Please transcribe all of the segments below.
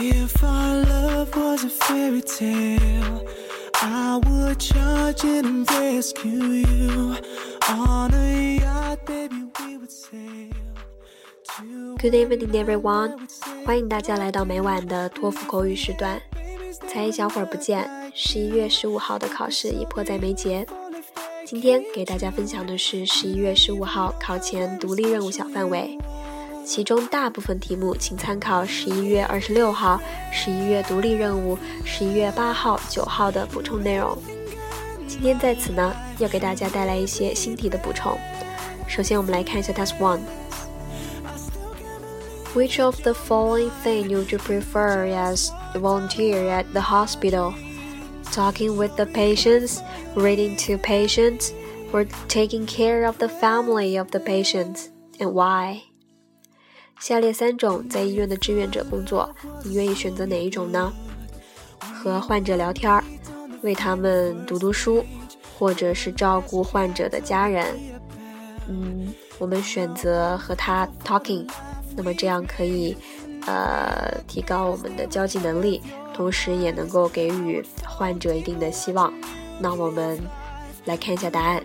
If our love was a fairy tale, I would charge in and rescue you. On a yacht, baby, we would sail. Good evening, everyone！欢迎大家来到每晚的托福口语时段。才一小会儿不见，十一月十五号的考试已迫在眉睫。今天给大家分享的是十一月十五号考前独立任务小范围。其中大部分题目请参考十一月二十六号、十一月独立任务、十一月八号、九号的补充内容。今天在此呢，要给大家带来一些新题的补充。首先，我们来看一下 Task One。Which of the following thing would you prefer as a volunteer at the hospital? Talking with the patients, reading to patients, or taking care of the family of the patients, and why? 下列三种在医院的志愿者工作，你愿意选择哪一种呢？和患者聊天儿，为他们读读书，或者是照顾患者的家人。嗯，我们选择和他 talking，那么这样可以呃提高我们的交际能力，同时也能够给予患者一定的希望。那我们来看一下答案。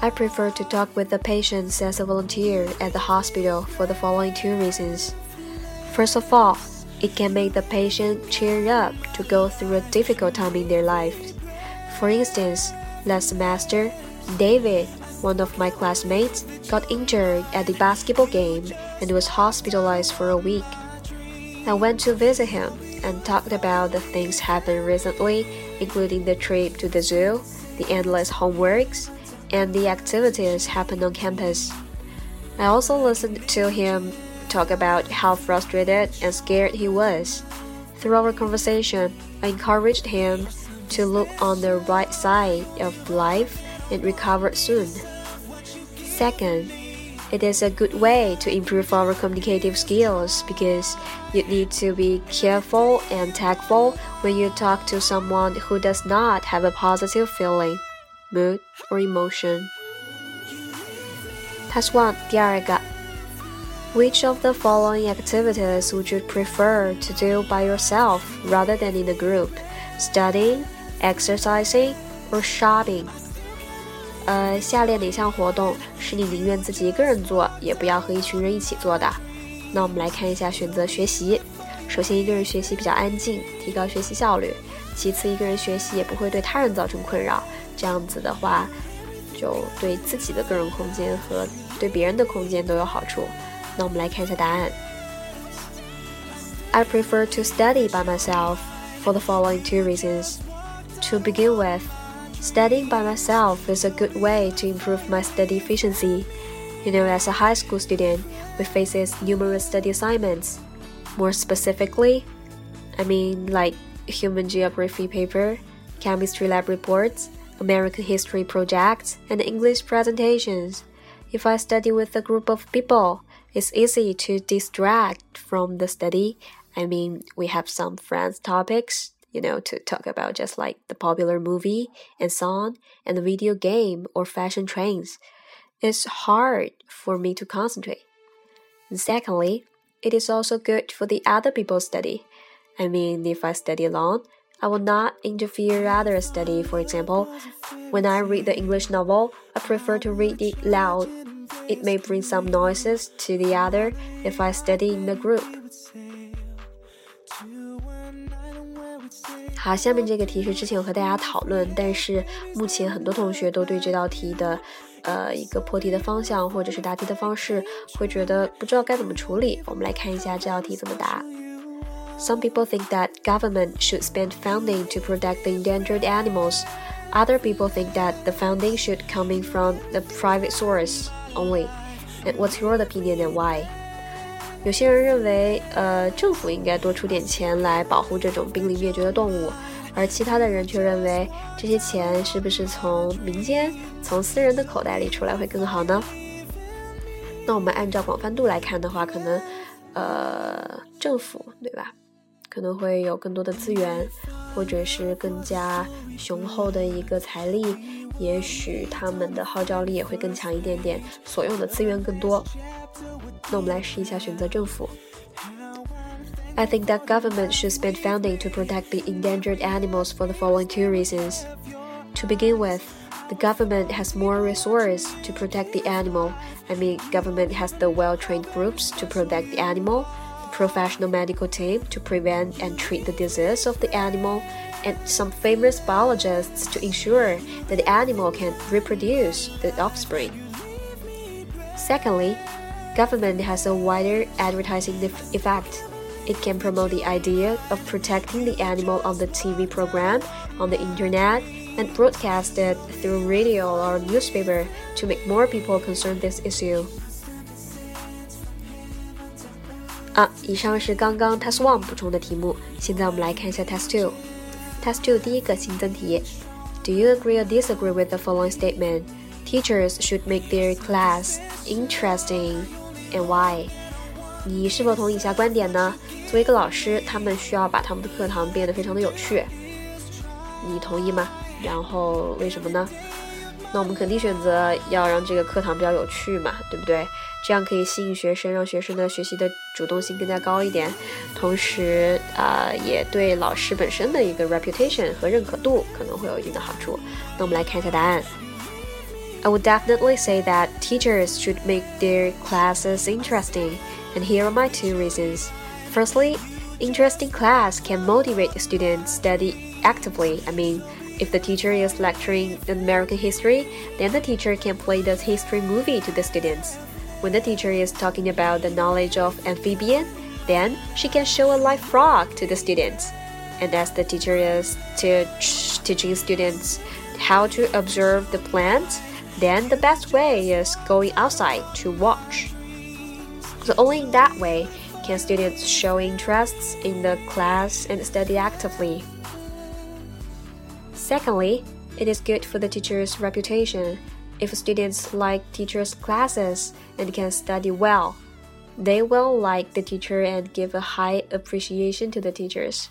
I prefer to talk with the patients as a volunteer at the hospital for the following two reasons. First of all, it can make the patient cheer up to go through a difficult time in their life. For instance, last semester, David, one of my classmates, got injured at the basketball game and was hospitalized for a week. I went to visit him and talked about the things happened recently, including the trip to the zoo, the endless homeworks, and the activities happened on campus. I also listened to him talk about how frustrated and scared he was. Through our conversation, I encouraged him to look on the right side of life and recover soon. Second, it is a good way to improve our communicative skills because you need to be careful and tactful when you talk to someone who does not have a positive feeling mood or emotion. Task one 第二个 Which of the following activities would you prefer to do by yourself rather than in a group? Studying, exercising, or shopping? 呃，下列哪项活动是你宁愿自己一个人做，也不要和一群人一起做的？那我们来看一下选择学习。首先，一个人学习比较安静，提高学习效率；其次，一个人学习也不会对他人造成困扰。 这样子的话，就对自己的个人空间和对别人的空间都有好处。那我们来看一下答案。I prefer to study by myself for the following two reasons. To begin with, studying by myself is a good way to improve my study efficiency. You know, as a high school student, we faces numerous study assignments. More specifically, I mean like human geography paper, chemistry lab reports, American history projects, and English presentations. If I study with a group of people, it's easy to distract from the study. I mean, we have some friends topics, you know, to talk about just like the popular movie and song and the video game or fashion trends. It's hard for me to concentrate. And secondly, it is also good for the other people's study. I mean, if I study alone, I will not interfere other study. For example, when I read the English novel, I prefer to read it loud. It may bring some noises to the other if I study in a group. 好，下面这个题是之前有和大家讨论，但是目前很多同学都对这道题的，呃，一个破题的方向或者是答题的方式，会觉得不知道该怎么处理。我们来看一下这道题怎么答。 some people think that government should spend funding to protect the endangered animals. Other people think that the funding should coming from the private source only. And what's your opinion and why? 有些人认为，呃，政府应该多出点钱来保护这种濒临灭绝的动物，而其他的人却认为，这些钱是不是从民间、从私人的口袋里出来会更好呢？那我们按照广泛度来看的话，可能，呃，政府，对吧？ 可能会有更多的资源， 或者是更加雄厚的一个财力，也许他们的号召力也会更强一点点，所用的资源更多。那我们来试一下选择政府。I think that government should spend funding to protect the endangered animals for the following two reasons. To begin with, the government has more resources to protect the animal. I mean, government has the well-trained groups to protect the animal, the professional medical team to prevent and treat the disease of the animal, and some famous biologists to ensure that the animal can reproduce the offspring. Secondly, government has a wider advertising effect it can promote the idea of protecting the animal on the TV program, on the internet, and broadcast it through radio or newspaper to make more people concerned this issue. 啊，以上是刚刚 Test One 补充的题目，现在我们来看一下 Test Two。Test Two 第一个新增题：Do you agree or disagree with the following statement? Teachers should make their class interesting, and why? 你是否同意以下观点呢？作为一个老师，他们需要把他们的课堂变得非常的有趣。你同意吗？然后为什么呢？那我们肯定选择要让这个课堂比较有趣嘛，对不对？这样可以吸引学生，让学生的学习的主动性更加高一点，同时啊，也对老师本身的一个 reputation 和认可度可能会有一定的好处。那我们来看一下答案。I would definitely say that teachers should make their classes interesting. And here are my two reasons. Firstly, interesting class can motivate the students study actively. I mean, if the teacher is lecturing American history, then the teacher can play the history movie to the students. When the teacher is talking about the knowledge of amphibian, then she can show a live frog to the students. And as the teacher is teaching students how to observe the plants, then the best way is going outside to watch. So only in that way can students show interests in the class and study actively. Secondly, it is good for the teacher's reputation. If students like teachers' classes and can study well, they will like the teacher and give a high appreciation to the teachers.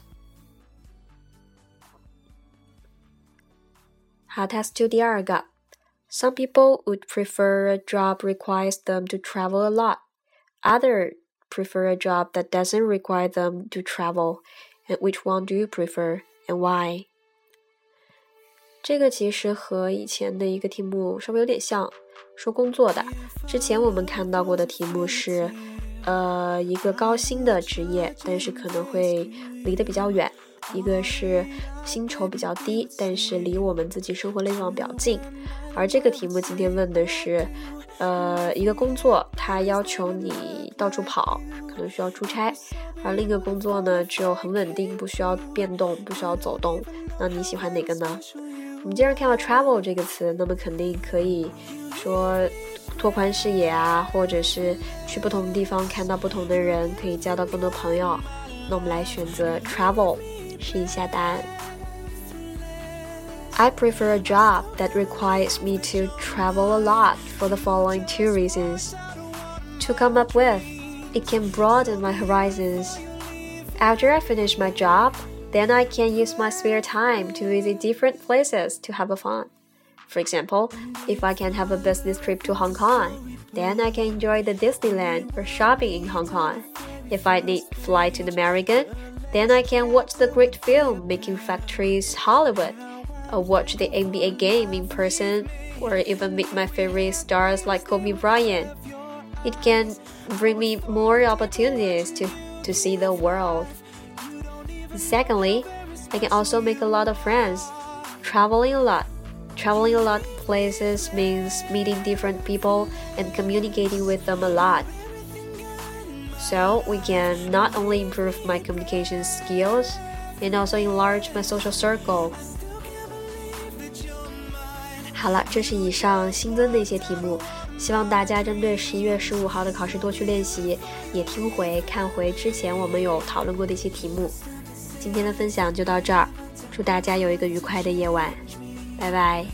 Some people would prefer a job requires them to travel a lot. Other prefer a job that doesn't require them to travel. And which one do you prefer and why? 这个其实和以前的一个题目稍微有点像，说工作的。之前我们看到过的题目是，呃，一个高薪的职业，但是可能会离得比较远；一个是薪酬比较低，但是离我们自己生活内容比较近。而这个题目今天问的是。呃，一个工作它要求你到处跑，可能需要出差；而另一个工作呢，只有很稳定，不需要变动，不需要走动。那你喜欢哪个呢？我们经常看到 travel 这个词，那么肯定可以说拓宽视野啊，或者是去不同的地方看到不同的人，可以交到更多朋友。那我们来选择 travel，试一下答案。I prefer a job that requires me to travel a lot for the following two reasons. To come up with, it can broaden my horizons. After I finish my job, then I can use my spare time to visit different places to have a fun. For example, if I can have a business trip to Hong Kong, then I can enjoy the Disneyland or shopping in Hong Kong. If I need fly to the American, then I can watch the great film making factories Hollywood or watch the NBA game in person, or even meet my favorite stars like Kobe Bryant. It can bring me more opportunities to, to see the world. Secondly, I can also make a lot of friends. Traveling a lot. Traveling a lot places means meeting different people and communicating with them a lot. So we can not only improve my communication skills and also enlarge my social circle 好了，这是以上新增的一些题目，希望大家针对十一月十五号的考试多去练习，也听回看回之前我们有讨论过的一些题目。 今天的分享就到这儿，祝大家有一个愉快的夜晚，拜拜。